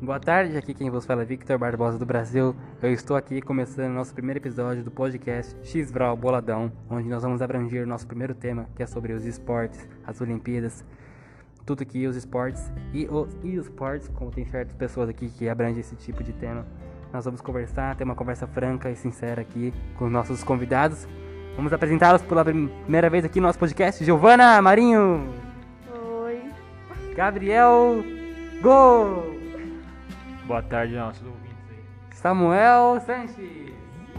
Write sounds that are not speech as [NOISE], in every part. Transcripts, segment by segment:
Boa tarde, aqui quem vos fala é Victor Barbosa do Brasil. Eu estou aqui começando nosso primeiro episódio do podcast X-Vral Boladão, onde nós vamos abranger nosso primeiro tema, que é sobre os esportes, as Olimpíadas, tudo que os esportes e os esportes, como tem certas pessoas aqui que abrangem esse tipo de tema. Nós vamos conversar, ter uma conversa franca e sincera aqui com os nossos convidados. Vamos apresentá-los pela primeira vez aqui no nosso podcast. Giovana Marinho. Gabriel Go. Boa tarde, nossos ouvintes aí. Samuel Sanches.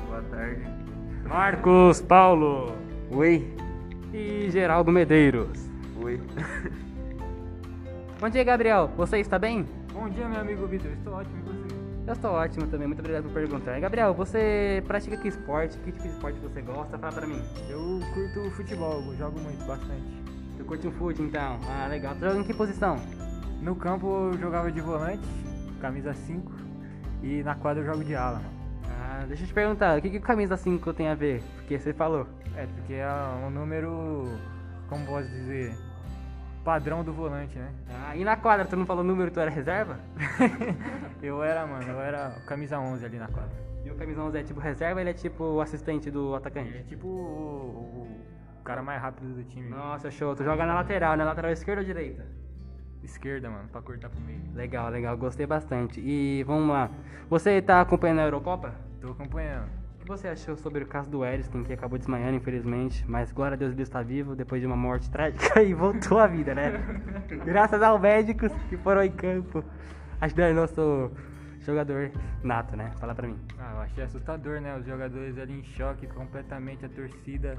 Boa tarde. Marcos Paulo. Oi. E Geraldo Medeiros. Oi. Bom dia, Gabriel. Você está bem? Bom dia, meu amigo Vitor. Estou ótimo e você? Eu estou ótimo também. Muito obrigado por perguntar. Gabriel, você pratica que esporte? Que tipo de esporte você gosta? Fala pra mim. Eu curto futebol, eu jogo muito, bastante. Tu curte um fute, então? Ah, legal. Tu joga em que posição? No campo eu jogava de volante, camisa 5, e na quadra eu jogo de ala. Ah, deixa eu te perguntar. O que, que camisa 5 tem a ver? Porque você falou. É, porque é um número, como posso dizer, padrão do volante, né? Ah, e na quadra, tu não falou número, tu era reserva? [LAUGHS] eu era, mano, eu era camisa 11 ali na quadra. E o camisa 11 é tipo reserva ele é tipo o assistente do atacante? Ele é tipo o, o cara mais rápido do time. Nossa, show. Tu joga na lateral, na lateral esquerda ou direita? Esquerda, mano, pra cortar pro meio. Legal, legal. Gostei bastante. E vamos lá. Você tá acompanhando a Eurocopa? Tô acompanhando. O que você achou sobre o caso do Eriston, que acabou desmaiando, infelizmente, mas glória a Deus ele está vivo depois de uma morte trágica [LAUGHS] e voltou à vida, né? Graças aos médicos que foram em campo ajudar nosso jogador nato, né? Fala pra mim. Ah, eu achei assustador, né? Os jogadores ali em choque, completamente a torcida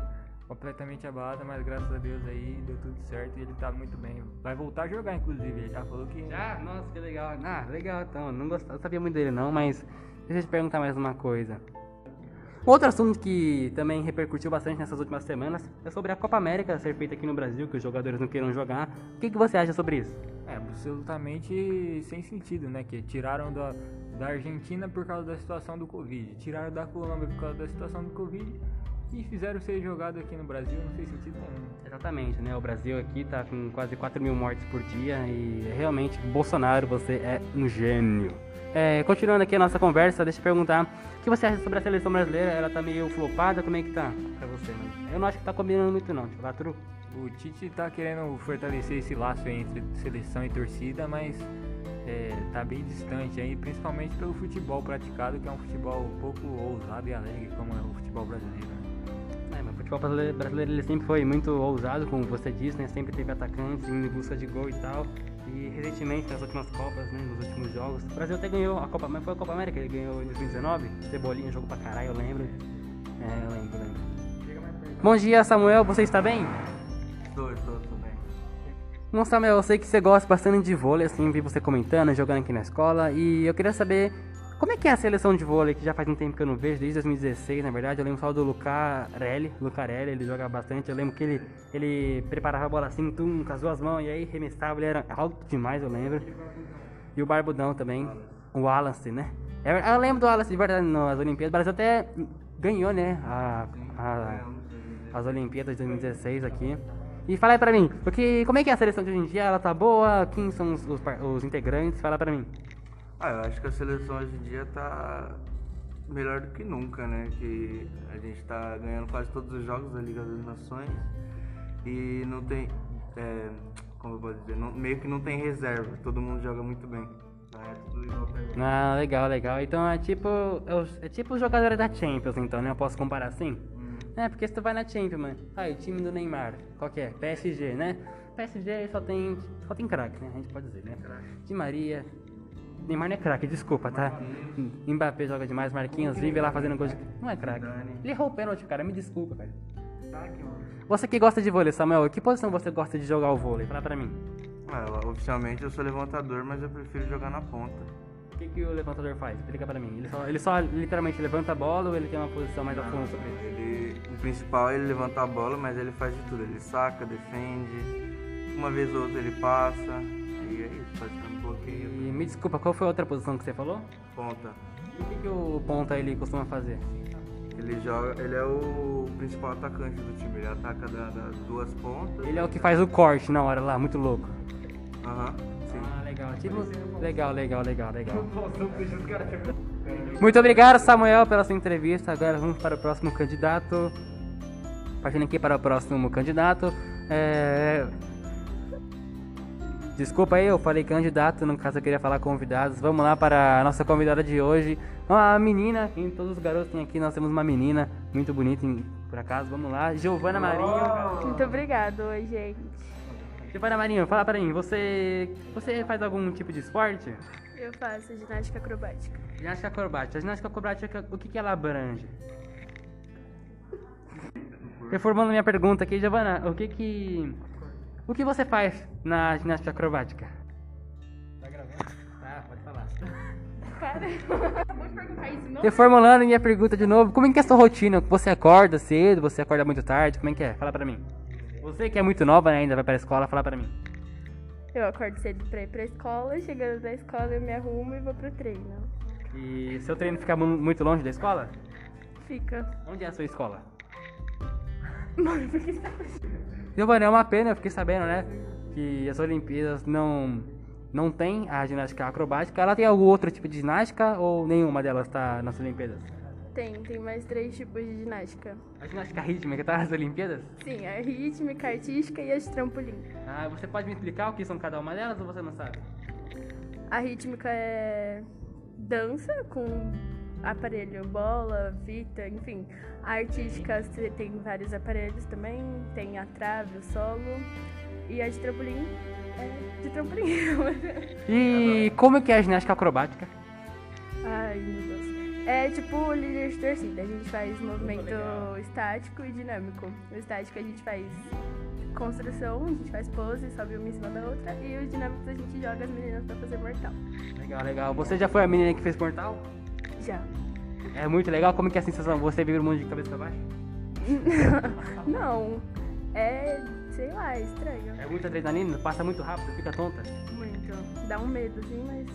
completamente abalada, mas graças a Deus aí deu tudo certo e ele tá muito bem. Vai voltar a jogar, inclusive, ele já falou que. Já? Nossa, que legal. Ah, legal então. Não gostava, sabia muito dele não, mas deixa eu te perguntar mais uma coisa. Outro assunto que também repercutiu bastante nessas últimas semanas é sobre a Copa América ser feita aqui no Brasil, que os jogadores não queiram jogar. O que, que você acha sobre isso? É, absolutamente sem sentido, né? Que tiraram da, da Argentina por causa da situação do Covid, tiraram da Colômbia por causa da situação do Covid e fizeram ser jogado aqui no Brasil, não fez sentido nenhum. Exatamente, né? O Brasil aqui tá com quase 4 mil mortes por dia e realmente, Bolsonaro, você é um gênio. É, continuando aqui a nossa conversa, deixa eu perguntar o que você acha sobre a seleção brasileira? Ela tá meio flopada, como é que tá pra você, mano? Eu não acho que tá combinando muito não, tipo, true. O Tite tá querendo fortalecer esse laço entre seleção e torcida, mas é, tá bem distante aí, principalmente pelo futebol praticado, que é um futebol um pouco ousado e alegre, como é o futebol brasileiro. Futebol brasileiro ele sempre foi muito ousado, como você disse, né? Sempre teve atacantes em busca de gol e tal. E recentemente, nas últimas Copas, né? Nos últimos jogos, o Brasil até ganhou a Copa, mas foi a Copa América, ele ganhou em 2019. Cebolinha jogou pra caralho, eu lembro. É, eu lembro, lembro. Bom dia, Samuel, você está bem? Estou, estou, estou bem. Bom, Samuel, eu sei que você gosta bastante de vôlei, assim, vi você comentando, jogando aqui na escola, e eu queria saber como é que é a seleção de vôlei, que já faz um tempo que eu não vejo, desde 2016, na verdade. Eu lembro só do Lucarelli, Lucarelli, ele joga bastante. Eu lembro que ele, ele preparava a bola assim, tum, com as duas mãos, e aí remessava, ele era alto demais, eu lembro. E o Barbudão também, o Wallace, né? Eu lembro do Wallace, de verdade, nas Olimpíadas. O Brasil até ganhou, né, a, a, as Olimpíadas de 2016 aqui. E fala aí pra mim, porque, como é que é a seleção de hoje em dia? Ela tá boa? Quem são os, os, os integrantes? Fala pra mim. Ah, eu acho que a seleção hoje em dia tá melhor do que nunca, né? Que a gente tá ganhando quase todos os jogos da Liga das Nações e não tem. É, como eu posso dizer? Não, meio que não tem reserva, todo mundo joga muito bem. É tudo igual pra mim. Ah, legal, legal. Então é tipo. É, é tipo os jogadores da Champions, então, né? Eu posso comparar assim? Hum. É, porque se tu vai na Champions, mano. Aí, o time do Neymar, qual que é? PSG, né? PSG só tem. Só tem craque, né? A gente pode dizer, né? De Maria, Neymar não é craque, desculpa, tá? Mbappé joga demais, Marquinhos vive lá fazendo de... Não é craque. Ele errou o pênalti, cara, me desculpa, velho. Você que gosta de vôlei, Samuel, que posição você gosta de jogar o vôlei? Fala pra mim. Ah, oficialmente eu sou levantador, mas eu prefiro jogar na ponta. O que, que o levantador faz? Explica pra mim. Ele só, ele só literalmente levanta a bola ou ele tem uma posição mais a fundo sobre isso? Ele, o principal é ele levantar a bola, mas ele faz de tudo. Ele saca, defende, uma vez ou outra ele passa, e é isso, um bloqueio. E me desculpa, qual foi a outra posição que você falou? Ponta. E o que, que o ponta ele costuma fazer? Ele joga, ele é o principal atacante do time, ele ataca da- das duas pontas. Ele é o que faz o corte na hora lá, muito louco. Aham, sim. Ah, legal. Tipo, legal, legal, legal, legal. [LAUGHS] Muito obrigado, Samuel, pela sua entrevista. Agora vamos para o próximo candidato. Partindo aqui para o próximo candidato. É... Desculpa aí, eu falei candidato, no caso eu queria falar convidados. Vamos lá para a nossa convidada de hoje. Uma menina, em todos os garotos tem aqui, nós temos uma menina muito bonita, por acaso. Vamos lá, Giovana Marinho. Muito obrigado, oi gente. Giovana Marinho, fala pra mim, você, você faz algum tipo de esporte? Eu faço ginástica acrobática. Ginástica acrobática. A ginástica acrobática, o que, que ela abrange? Reformando minha pergunta aqui, Giovana, o que que... O que você faz na ginástica acrobática? Tá gravando? Tá, pode falar. Para. [LAUGHS] Perguntar isso, não? Reformulando minha pergunta de novo, como é que é a sua rotina? Você acorda cedo, você acorda muito tarde, como é que é? Fala pra mim. Você que é muito nova né, ainda, vai pra escola, fala pra mim. Eu acordo cedo pra ir pra escola, chegando da escola eu me arrumo e vou pro treino. E seu treino fica mu- muito longe da escola? Fica. Onde é a sua escola? Mano, por que você tá Giovanni, é uma pena, eu fiquei sabendo, né? Que as Olimpíadas não, não tem a ginástica acrobática. Ela tem algum outro tipo de ginástica ou nenhuma delas está nas Olimpíadas? Tem, tem mais três tipos de ginástica. A ginástica rítmica está nas Olimpíadas? Sim, a rítmica, a artística e a de trampolim. Ah, você pode me explicar o que são cada uma delas ou você não sabe? A rítmica é dança com aparelho, bola, fita, enfim. A artística você tem vários aparelhos também, tem a trave, o solo. E a de trampolim é de trampolim. [LAUGHS] E como é que é a ginástica acrobática? Ai, meu Deus. É tipo líder de torcida. A gente faz movimento estático e dinâmico. O estático a gente faz construção, a gente faz pose, sobe uma em cima da outra. E os dinâmicos a gente joga as meninas pra fazer mortal. Legal, legal. Você já foi a menina que fez portal? Já. É muito legal. Como que é a sensação? Você vive o mundo de cabeça pra baixo? [LAUGHS] Não. É, sei lá, é estranho. É muita adrenalina? Passa muito rápido? Fica tonta? Muito. Dá um medo, assim, mas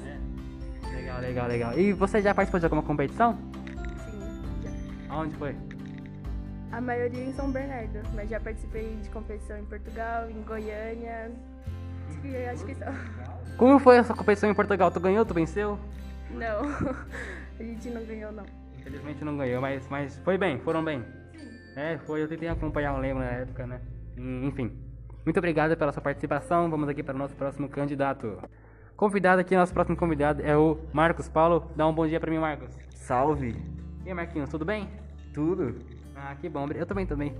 Legal, legal, legal. E você já participou de alguma competição? sim. Já. Aonde foi? A maioria em São Bernardo, mas já participei de competição em Portugal, em Goiânia. Acho que, acho que só. Como foi essa competição em Portugal? Tu ganhou? Tu venceu? Não. [LAUGHS] A gente não ganhou, não. Infelizmente não ganhou, mas, mas foi bem, foram bem. É, foi, eu tentei acompanhar o lembro na época, né? Enfim. Muito obrigado pela sua participação. Vamos aqui para o nosso próximo candidato. Convidado aqui, nosso próximo convidado é o Marcos Paulo. Dá um bom dia pra mim, Marcos. Salve! E aí, Marquinhos, tudo bem? Tudo? Ah, que bom. Eu também, também.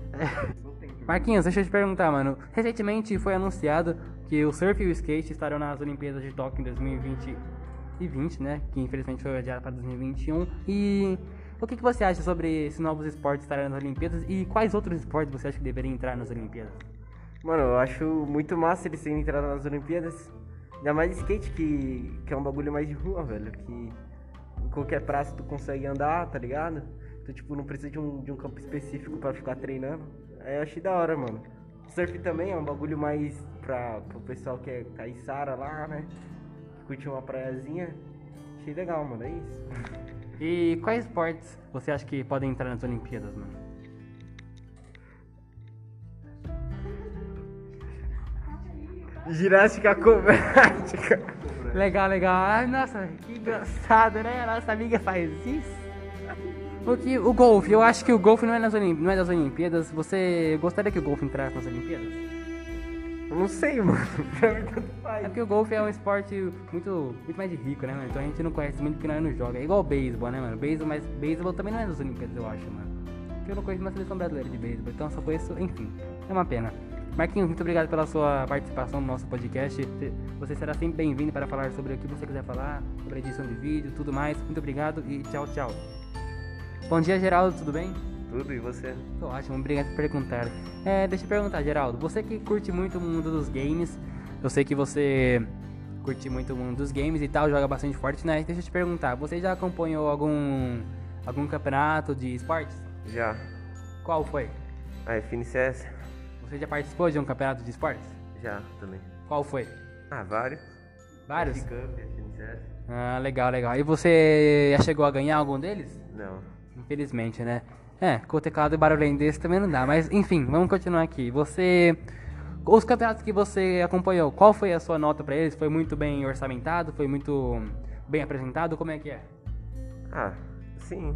[LAUGHS] Marquinhos, deixa eu te perguntar, mano. Recentemente foi anunciado que o surf e o skate estarão nas Olimpíadas de Tóquio em 2020 e 20, né? Que infelizmente foi adiado para 2021. E o que, que você acha sobre esses novos esportes estarem nas Olimpíadas e quais outros esportes você acha que deveriam entrar nas Olimpíadas? Mano, eu acho muito massa eles terem entrado nas Olimpíadas. Ainda mais skate, que, que é um bagulho mais de rua, velho. Que em qualquer praça tu consegue andar, tá ligado? Tu, tipo, não precisa de um, de um campo específico pra ficar treinando. Aí eu achei da hora, mano. Surf também é um bagulho mais pra, pro pessoal que é caiçara lá, né? Curte uma praiazinha. Achei legal, mano. É isso. E quais esportes você acha que podem entrar nas Olimpíadas, mano? Ginástica acrobática. Legal, legal. Ai, nossa, que engraçado, né? Nossa amiga faz isso. O, que, o golfe, eu acho que o golfe não é, nas Olim- não é das Olimpíadas. Você gostaria que o golfe entrasse nas Olimpíadas? Eu não sei, mano. [LAUGHS] Pra mim tanto É faz. porque o golfe é um esporte muito, muito mais de rico, né, mano? Então a gente não conhece muito porque nós não joga. É igual o beisebol, né, mano? Beisebol, mas beisebol também não é das Olimpíadas, eu acho, mano. Porque eu não conheço uma seleção brasileira de beisebol, então eu só conheço, enfim. É uma pena. Marquinhos, muito obrigado pela sua participação no nosso podcast. Você- será sempre bem-vindo para falar sobre o que você quiser falar, sobre a edição de vídeo, tudo mais. Muito obrigado e tchau, tchau. Bom dia, Geraldo, tudo bem? Tudo, e você? Tô ótimo, obrigado por perguntar. É, deixa eu perguntar, Geraldo, você que curte muito o mundo dos games, eu sei que você curte muito o mundo dos games e tal, joga bastante Fortnite, deixa eu te perguntar, você já acompanhou algum algum campeonato de esportes? Já. Qual foi? A FNCS? Você já participou de um campeonato de esportes? Já, também. Qual foi? Ah, vários. Vários? Cup, FNCS? Ah, legal, legal. E você já chegou a ganhar algum deles? Não. Infelizmente, né? É, com o teclado e barulhinho desse também não dá. Mas, enfim, vamos continuar aqui. Você os campeonatos que você acompanhou, qual foi a sua nota pra eles? Foi muito bem orçamentado? Foi muito bem apresentado? Como é que é? Ah, sim.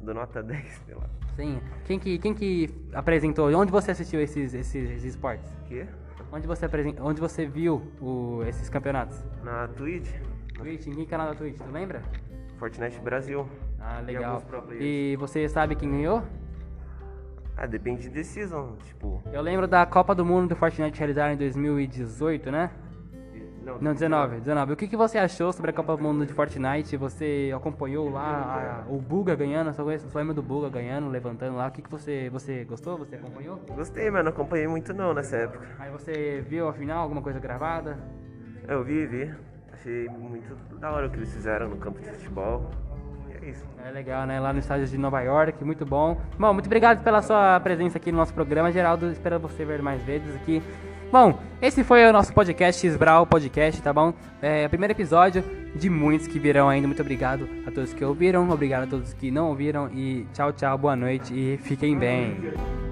Do nota [LAUGHS] 10, sei lá. Sim. Quem que, quem que apresentou? Onde você assistiu esses, esses, esses esportes? Quê? Onde você, apresen... Onde você viu o- esses campeonatos? Na Twitch, Twitch? Em que canal da Twitch? Tu lembra? Fortnite Brasil. Ah, E legal. E você sabe quem ganhou? Ah, depende de season, tipo... Eu lembro da Copa do Mundo do Fortnite realizada em 2018, né? Não, 19, 19. O que, que você achou sobre a Copa do Mundo de Fortnite? Você acompanhou lá a- o Buga ganhando? Só, conheço- só lembra do Buga ganhando, levantando lá. O que, que você, você gostou? Você acompanhou? Gostei, mas não acompanhei muito não nessa época. Aí você viu a final, alguma coisa gravada? Eu vi, vi. Achei muito da hora o que eles fizeram no campo de futebol. É isso. É legal, né? Lá no estádio de Nova York, muito bom. Bom, muito obrigado pela sua presença aqui no nosso programa, Geraldo. Espero você ver mais vezes aqui. Bom, esse foi o nosso podcast, Sbral Podcast, tá bom? É o primeiro episódio de muitos que virão ainda. Muito obrigado a todos que ouviram, obrigado a todos que não ouviram. E tchau, tchau, boa noite e fiquem bem.